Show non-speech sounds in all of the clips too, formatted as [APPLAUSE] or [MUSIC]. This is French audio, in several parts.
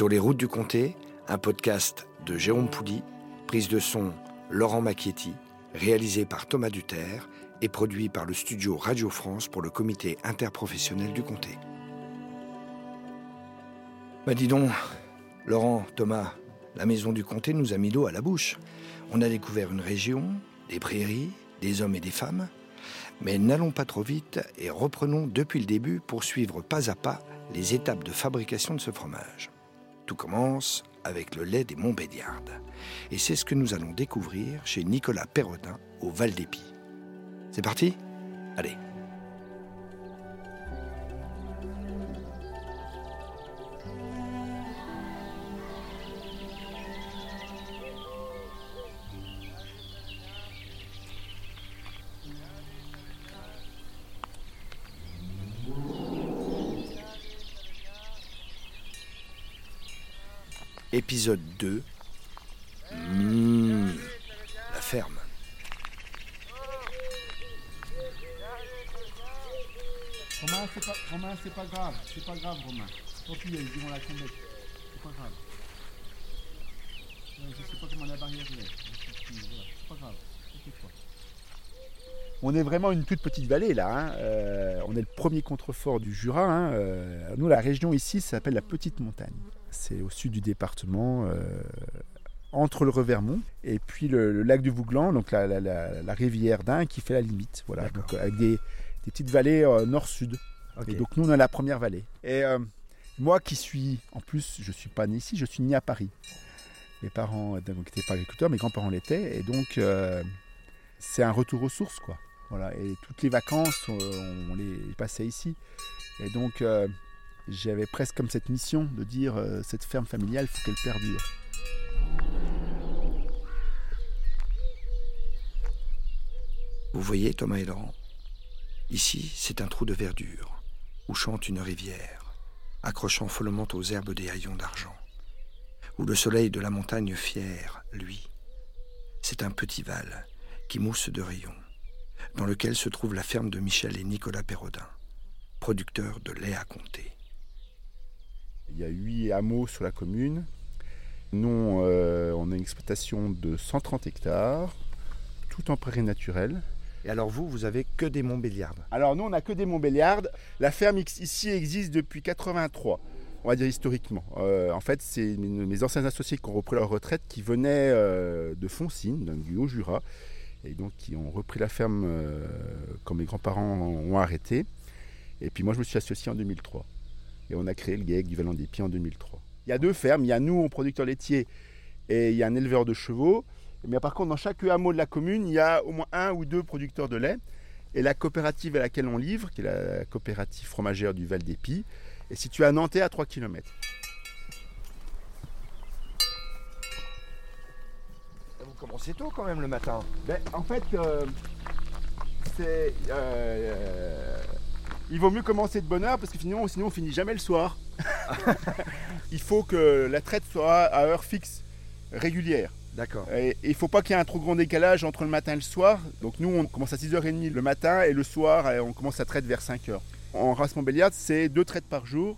Sur les routes du comté, un podcast de Jérôme Poudy, prise de son Laurent Macchietti, réalisé par Thomas Duterre et produit par le studio Radio France pour le comité interprofessionnel du comté. Bah dis donc, Laurent, Thomas, la maison du comté nous a mis l'eau à la bouche. On a découvert une région, des prairies, des hommes et des femmes. Mais n'allons pas trop vite et reprenons depuis le début pour suivre pas à pas les étapes de fabrication de ce fromage. Tout commence avec le lait des Montbéliardes. Et c'est ce que nous allons découvrir chez Nicolas Perrodin au Val d'Épis. C'est parti? Allez Épisode 2. Mmh, la ferme. Romain, c'est pas, Romain, c'est pas grave. C'est pas grave, Romain. Tant pis, ils vont la commettre. C'est pas grave. Je sais pas comment la barrière est. C'est pas grave. On est vraiment une toute petite vallée là. hein. Euh, on est le premier contrefort du Jura. hein. Euh, nous, la région ici ça s'appelle la Petite Montagne. C'est au sud du département, euh, entre le Revermont et puis le, le lac du Vouglan, donc la, la- la- la rivière d'Ain qui fait la limite. Voilà, donc, euh, avec des, des petites vallées euh, nord-sud. Et donc nous, on est la première vallée. Et euh, moi qui suis, en plus, je suis pas né ici, je suis né à Paris. Mes parents n'étaient pas agriculteurs, mes grands-parents l'étaient. Et donc, euh, c'est un retour aux sources, quoi. Voilà. Et toutes les vacances, on, on les passait ici. Et donc, j'avais presque comme cette mission de dire euh, cette ferme familiale, il faut qu'elle perdure. Vous voyez, Thomas et Laurent Ici, c'est un trou de verdure, où chante une rivière, accrochant follement aux herbes des haillons d'argent, où le soleil de la montagne fière, lui. C'est un petit val qui mousse de rayons, dans lequel se trouve la ferme de Michel et Nicolas Perrodin, producteurs de lait à compter. Il y a huit hameaux sur la commune. Nous, euh, on a une exploitation de 130 hectares, tout en prairie naturelle. Et alors vous, vous avez que des Montbéliardes Alors nous, on n'a que des Montbéliardes. La ferme ici existe depuis 83, on va dire historiquement. Euh, en fait, c'est mes anciens associés qui ont repris leur retraite, qui venaient euh, de Foncine, du Haut-Jura, et donc qui ont repris la ferme euh, quand mes grands-parents ont arrêté. Et puis moi, je me suis associé en 2003. Et on a créé le GAEC du Vallon des en 2003. Il y a deux fermes, il y a nous, en producteur laitier, et il y a un éleveur de chevaux. Mais par contre, dans chaque hameau de la commune, il y a au moins un ou deux producteurs de lait. Et la coopérative à laquelle on livre, qui est la coopérative fromagère du Val d'Épis, est située à Nantais à 3 km. Vous commencez tôt quand même le matin. Ben, en fait, euh, c'est, euh, il vaut mieux commencer de bonne heure parce que sinon, sinon on finit jamais le soir. [LAUGHS] il faut que la traite soit à heure fixe, régulière. D'accord. Et il ne faut pas qu'il y ait un trop grand décalage entre le matin et le soir. Donc nous, on commence à 6h30 le matin et le soir, euh, on commence à traite vers 5h. En race Montbéliarde, c'est deux traites par jour.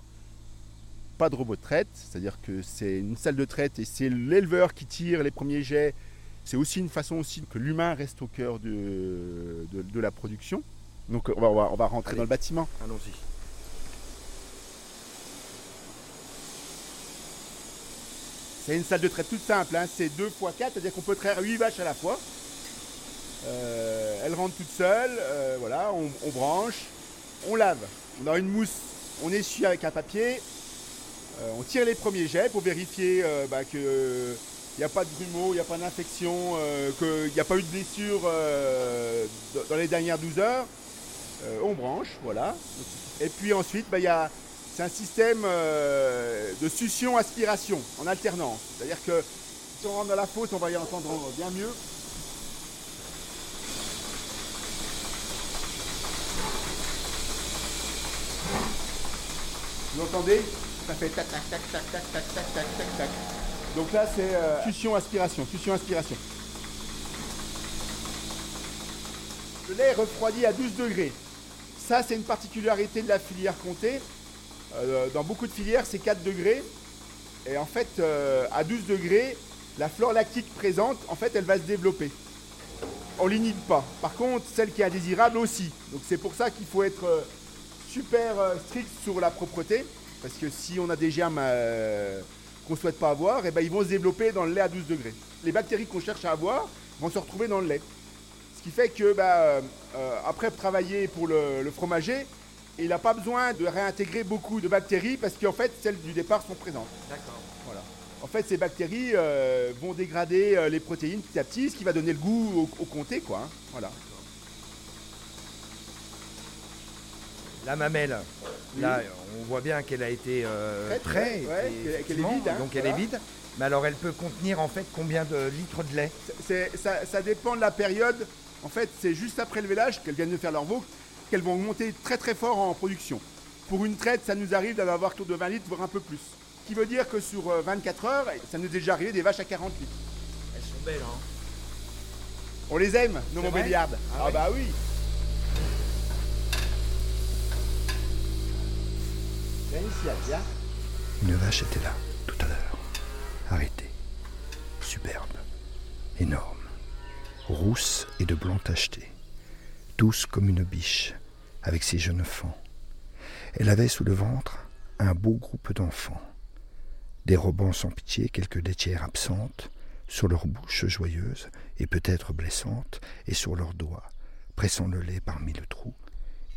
Pas de robot de traite, c'est-à-dire que c'est une salle de traite et c'est l'éleveur qui tire les premiers jets. C'est aussi une façon aussi que l'humain reste au cœur de, de, de la production. Donc on va, on va- on va rentrer Allez. dans le bâtiment. Allons-y. C'est une salle de traite toute simple, hein. c'est 2 x 4, c'est-à-dire qu'on peut traire 8 vaches à la fois. Euh, elles rentrent toutes seules, euh, voilà, on, on branche, on lave. On a une mousse, on essuie avec un papier, euh, on tire les premiers jets pour vérifier bah, qu'il n'y a pas de grumeaux, il n'y a pas d'infection, qu'il n'y a pas eu de blessure dans- dans les dernières 12 heures. Euh, on branche, voilà. Et puis ensuite, bah, c'est un système euh, de succion-aspiration en alternance. C'est-à-dire que si on rentre dans la fosse, on va y entendre bien mieux. Vous entendez Ça fait tac tac tac tac tac tac tac tac tac. Donc là c'est euh, succion-aspiration, succion-aspiration. Le lait refroidi à 12 degrés. Ça c'est une particularité de la filière comté. Euh, dans beaucoup de filières c'est 4 degrés. Et en fait, euh, à 12 degrés, la flore lactique présente, en fait, elle va se développer. On l'inhibe pas. Par contre, celle qui est indésirable aussi. Donc c'est pour ça qu'il faut être euh, super euh, strict sur la propreté. Parce que si on a des germes qu'on ne souhaite pas avoir, eh ben, ils vont se développer dans le lait à 12 degrés. Les bactéries qu'on cherche à avoir vont se retrouver dans le lait. Ce qui fait que bah, euh, euh, après travailler pour le, le fromager, il n'a pas besoin de réintégrer beaucoup de bactéries parce qu'en fait celles du départ sont présentes. D'accord. Voilà. En fait, ces bactéries euh, vont dégrader euh, les protéines petit à petit, ce qui va donner le goût au, au comté, quoi. hein. Voilà. La mamelle, là, on voit bien qu'elle a été euh, Traite, ouais, et qu'elle- qu'elle est vide, hein, donc elle voilà. est vide. Mais alors, elle peut contenir en fait combien de litres de lait? C'est- ça, ça dépend de la période. En fait, c'est juste après le vélage qu'elles viennent de faire leur veau qu'elles vont monter très très fort en production. Pour une traite, ça nous arrive d'en avoir autour de 20 litres, voire un peu plus. Ce qui veut dire que sur euh, 24 heures, ça nous est déjà arrivé des vaches à 40 litres. Elles sont belles, hein On les aime, nos Montbéliardes. Ah Ah, ouais bah oui. Viens ici, Asia. Une vache était là, tout à l'heure, arrêtée, superbe, énorme, rousse et de blanc tacheté, douce comme une biche, avec ses jeunes fans. Elle avait sous le ventre un beau groupe d'enfants, dérobant sans pitié quelques laitières absentes, sur leurs bouches joyeuses et peut-être blessantes, et sur leurs doigts, pressant le lait parmi le trou,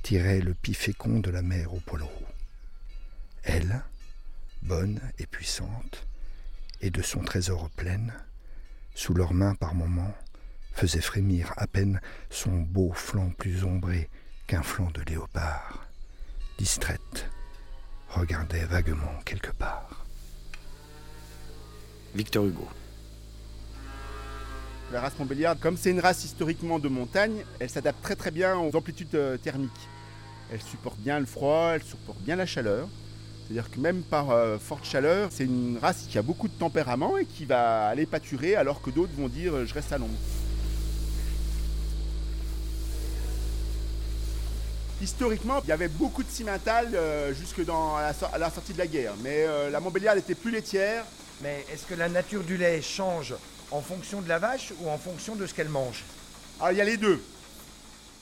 tiraient le pis fécond de la mère au poil roux. Elle, bonne et puissante, et de son trésor pleine, sous leurs mains par moments, faisait frémir à peine son beau flanc plus ombré qu'un flanc de léopard. Distraite, regardait vaguement quelque part. Victor Hugo. La race Montbéliarde, comme c'est une race historiquement de montagne, elle s'adapte très très bien aux amplitudes euh, thermiques. Elle supporte bien le froid, elle supporte bien la chaleur. C'est-à-dire que même par euh, forte chaleur, c'est une race qui a beaucoup de tempérament et qui va aller pâturer alors que d'autres vont dire euh, je reste à l'ombre. Historiquement, il y avait beaucoup de cimentales euh, jusque dans à la, sor- à la sortie de la guerre, mais euh, la Montbéliarde était plus laitière, Mais est-ce que la nature du lait change en fonction de la vache ou en fonction de ce qu'elle mange? Alors il y a les deux.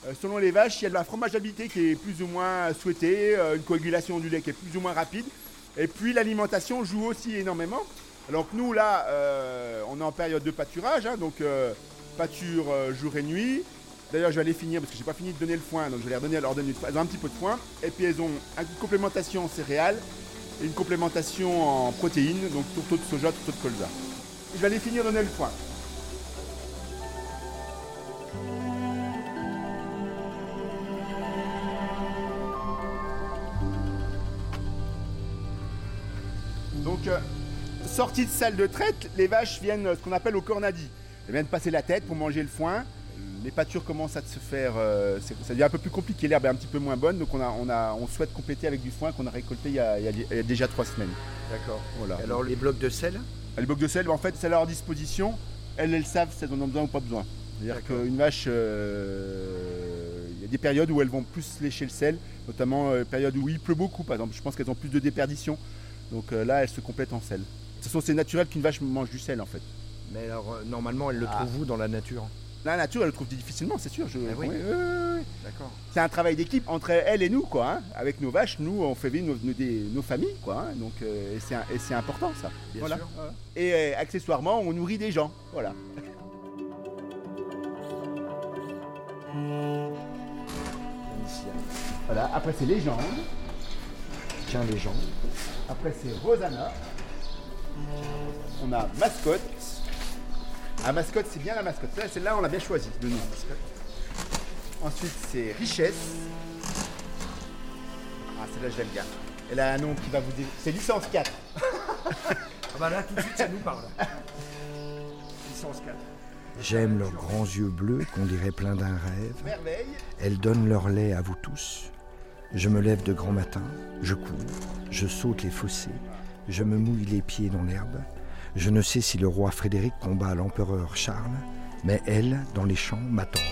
Euh, selon les vaches, il y a de la fromageabilité qui est plus ou moins souhaitée, une coagulation du lait qui est plus ou moins rapide. Et puis l'alimentation joue aussi énormément. Alors que nous là, on est en période de pâturage, hein, donc pâture jour et nuit. D'ailleurs, je vais aller finir parce que j'ai pas fini de donner le foin, donc je vais les redonner, leur donner un petit peu de foin. Et puis elles ont une complémentation en céréales et une complémentation en protéines, donc tourteau de soja, tourteau de colza. Je vais aller finir de donner le foin. Donc, euh, sortie de salle de traite, les vaches viennent ce qu'on appelle au cornadi. Elles viennent passer la tête pour manger le foin. Les pâtures commencent à se faire. euh, ça devient un peu plus compliqué, l'herbe est un petit peu moins bonne, donc on, a, on, a, on souhaite compléter avec du foin qu'on a récolté il y a, il y déjà trois semaines. D'accord. Voilà. Alors les blocs de sel? Les blocs de sel, bah, en fait, c'est à leur disposition. Elles, elles savent si elles en ont besoin ou pas besoin. C'est-à-dire qu'une vache, euh, il y a des périodes où elles vont plus lécher le sel, notamment euh, périodes où il pleut beaucoup, par exemple. Je pense qu'elles ont plus de déperdition. Donc euh, là, elles se complètent en sel. De toute façon, c'est naturel qu'une vache mange du sel, en fait. Mais alors normalement elle le Ah. trouve où dans la nature? La nature, elle le trouve difficilement, c'est sûr. Je... Ah oui. Ouais. D'accord. C'est un travail d'équipe entre elles et nous, quoi. hein. Avec nos vaches, nous, on fait vivre nos, nos- des- nos familles, quoi. hein. Donc, euh, et c'est important, ça. Bien Voilà. sûr. Voilà. Et euh, accessoirement, on nourrit des gens. Voilà. Voilà. Après, c'est Légende. Tiens les gens. Après, c'est Rosanna. On a Mascotte. Ah, Mascotte, c'est bien la mascotte. Celle- Celle-là, on l'a bien choisie de nous. Ensuite, c'est Richesse. Ah, celle-là, je l'aime bien. Elle a un nom qui va vous dire. C'est licence 4. [LAUGHS] Ah bah là tout de suite ça nous parle. Licence 4. J'aime leurs grands yeux bleus qu'on dirait pleins d'un rêve. Merveille. Elles donnent leur lait à vous tous. Je me lève de grand matin, je cours, je saute les fossés, je me mouille les pieds dans l'herbe. Je ne sais si le roi Frédéric combat l'empereur Charles, mais elles, dans les champs, m'attendent.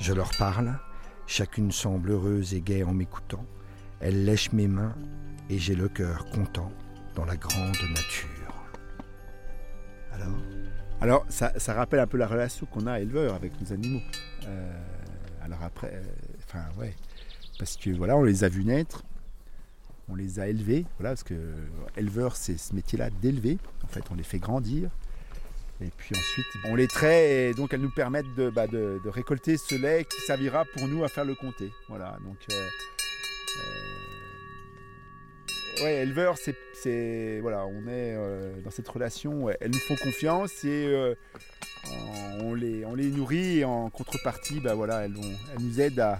Je leur parle, chacune semble heureuse et gaie en m'écoutant. Elles lèchent mes mains et j'ai le cœur content dans la grande nature. Alors? Alors, ça, rappelle un peu la relation qu'on a éleveur avec nos animaux. Euh, alors après, euh, enfin ouais, parce que voilà, on les a vus naître, on les a élevés, voilà, parce que éleveur, c'est ce métier-là d'élever. En fait, on les fait grandir. Et puis ensuite, on les traite et donc elles nous permettent de, bah, récolter ce lait qui servira pour nous à faire le comté. Voilà, donc. euh, euh, ouais, éleveur, c'est, voilà, on est euh, dans cette relation. elles nous font confiance et euh, on, les, nourrit et en contrepartie, bah voilà, elles, elles nous aident à,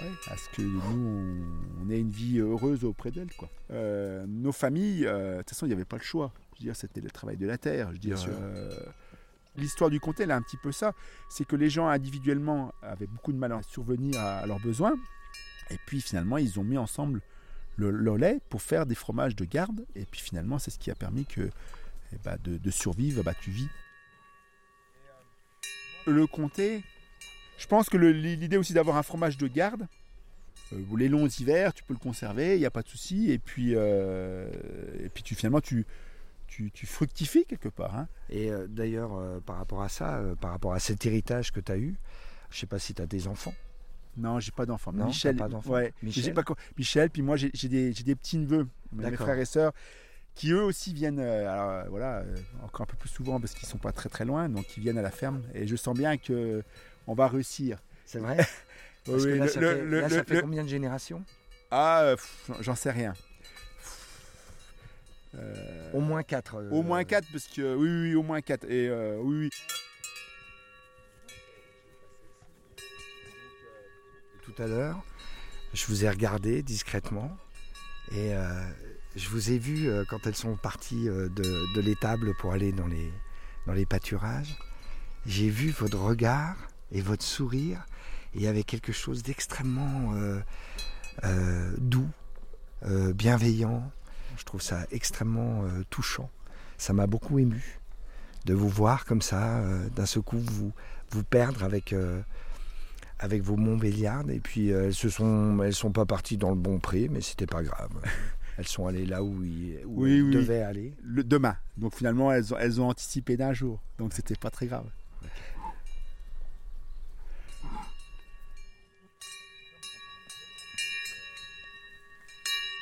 ouais, à ce que nous, on, on ait une vie heureuse auprès d'elles. Quoi. Euh, nos familles, euh, de toute façon, il n'y avait pas le choix. Je veux dire, c'était le travail de la terre. Je veux dire, Bien sûr. euh, L'histoire du comté, elle a un petit peu ça. C'est que les gens individuellement avaient beaucoup de mal à survenir à, leurs besoins. Et puis finalement, ils ont mis ensemble le, le lait pour faire des fromages de garde. Et puis finalement, c'est ce qui a permis que eh ben, de, de survivre, bah, tu vis. Le comté, je pense que l'idée aussi d'avoir un fromage de garde, euh, les longs hivers, tu peux le conserver, il n'y a pas de souci. Et puis, euh, et puis tu, finalement, tu, tu, tu fructifies quelque part. hein. Et euh, d'ailleurs, euh, par rapport à ça, par rapport à cet héritage que tu as eu, je sais pas si tu as des enfants. Non, j'ai pas d'enfant. Non, Michel, pas ouais. Michel pas puis moi j'ai des, j'ai des petits neveux, mes frères et sœurs, qui eux aussi viennent, alors, voilà, encore un peu plus souvent parce qu'ils sont pas très très loin, donc ils viennent à la ferme. Et je sens bien que on va réussir. C'est vrai [LAUGHS] Oui, Parce que oui, là, le- ça fait, le- là, ça le- fait le- combien de générations? Ah, euh, j'en sais rien. Euh, Au moins 4. Au moins 4, parce que oui, oui, au moins 4. Et euh, oui, oui. Tout à l'heure, je vous ai regardé discrètement et euh, je vous ai vu euh, quand elles sont parties euh, de, de l'étable pour aller dans les, dans les pâturages. J'ai vu votre regard et votre sourire il y avait quelque chose d'extrêmement euh, euh, doux, euh, bienveillant. Je trouve ça extrêmement touchant. Ça m'a beaucoup ému de vous voir comme ça, d'un seul coup vous, vous perdre avec, avec vos Montbéliardes. Et puis elles se sont, elles sont pas parties dans le bon pré, mais c'était pas grave. [LAUGHS] Elles sont allées là où, ils- où Oui, elles oui. devaient aller. Le, demain. Donc finalement, elles ont, elles ont anticipé d'un jour. Donc c'était pas très grave.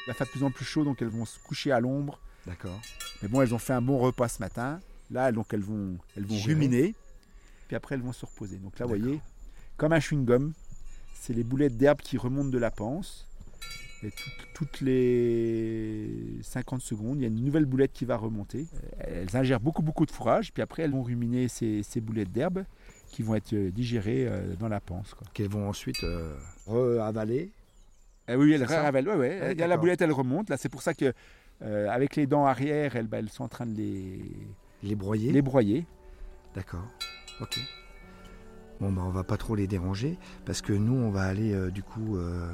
Va faire de plus en plus chaud, donc elles vont se coucher à l'ombre. D'accord. Mais bon, elles ont fait un bon repas ce matin. Là, donc elles vont, elles vont ruminer. Puis après, elles vont se reposer. Donc là, vous voyez, comme un chewing-gum, c'est les boulettes d'herbe qui remontent de la panse. Et toutes, toutes les 50 secondes, il y a une nouvelle boulette qui va remonter. Elles ingèrent beaucoup, beaucoup de fourrage. Puis après, elles vont ruminer ces, ces boulettes d'herbe qui vont être euh, digérées euh, dans la panse. Qu'elles vont ensuite euh, re-avaler. Eh oui, elle ravalent. Ouais, ouais. Ouais, Il y a la boulette, elle remonte. Là, c'est pour ça que euh, avec les dents arrière, elles, bah, elles sont en train de les, Les broyer. les broyer. D'accord. Ok. Bon, bah, on va pas trop les déranger parce que nous, on va aller euh, du coup euh,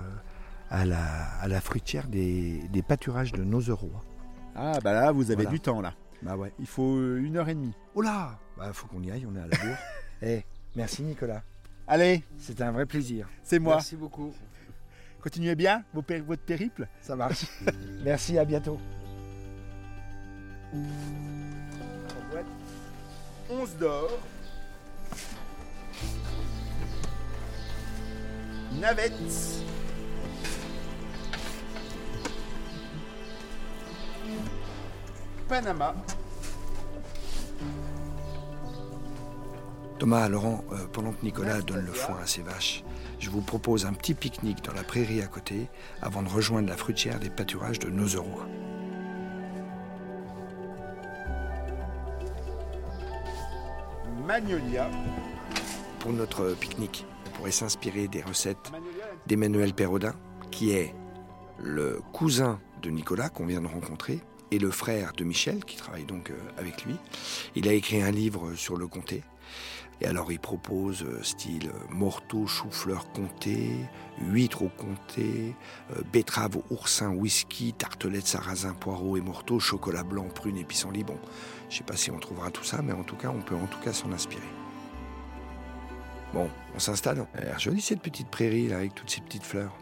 à, la, à la fruitière des, des pâturages de Nozeroy. Ah, bah là, vous avez Voilà. du temps, là. Bah ouais. Il faut euh, une heure et demie. Oh là Bah, faut qu'on y aille, on est à la bourre. [LAUGHS] Eh, merci Nicolas. Allez, C'était un vrai plaisir. c'est moi. Merci beaucoup. Continuez bien vos péri- votre périple. Ça marche. [LAUGHS] merci, à bientôt. 11 d'or. Navette. Panama. Thomas, Laurent, euh, pendant que Nicolas donne le foin à ses vaches, je vous propose un petit pique-nique dans la prairie à côté avant de rejoindre la fruitière des pâturages de Nozeroy. Magnolia. Pour notre pique-nique, on pourrait s'inspirer des recettes d'Emmanuel Perrodin, qui est le cousin de Nicolas qu'on vient de rencontrer et le frère de Michel qui travaille donc euh, avec lui. Il a écrit un livre sur le comté. Et alors il propose euh, style euh, morteau, chou-fleur comté, huître au comté, euh, betterave oursin, whisky, tartelette sarrasin, poireau et morteau, chocolat blanc, prune et pissenlit. Bon, je sais pas si on trouvera tout ça, mais en tout cas, on peut en tout cas s'en inspirer. Bon, on s'installe. L'air jolie cette petite prairie là avec toutes ces petites fleurs.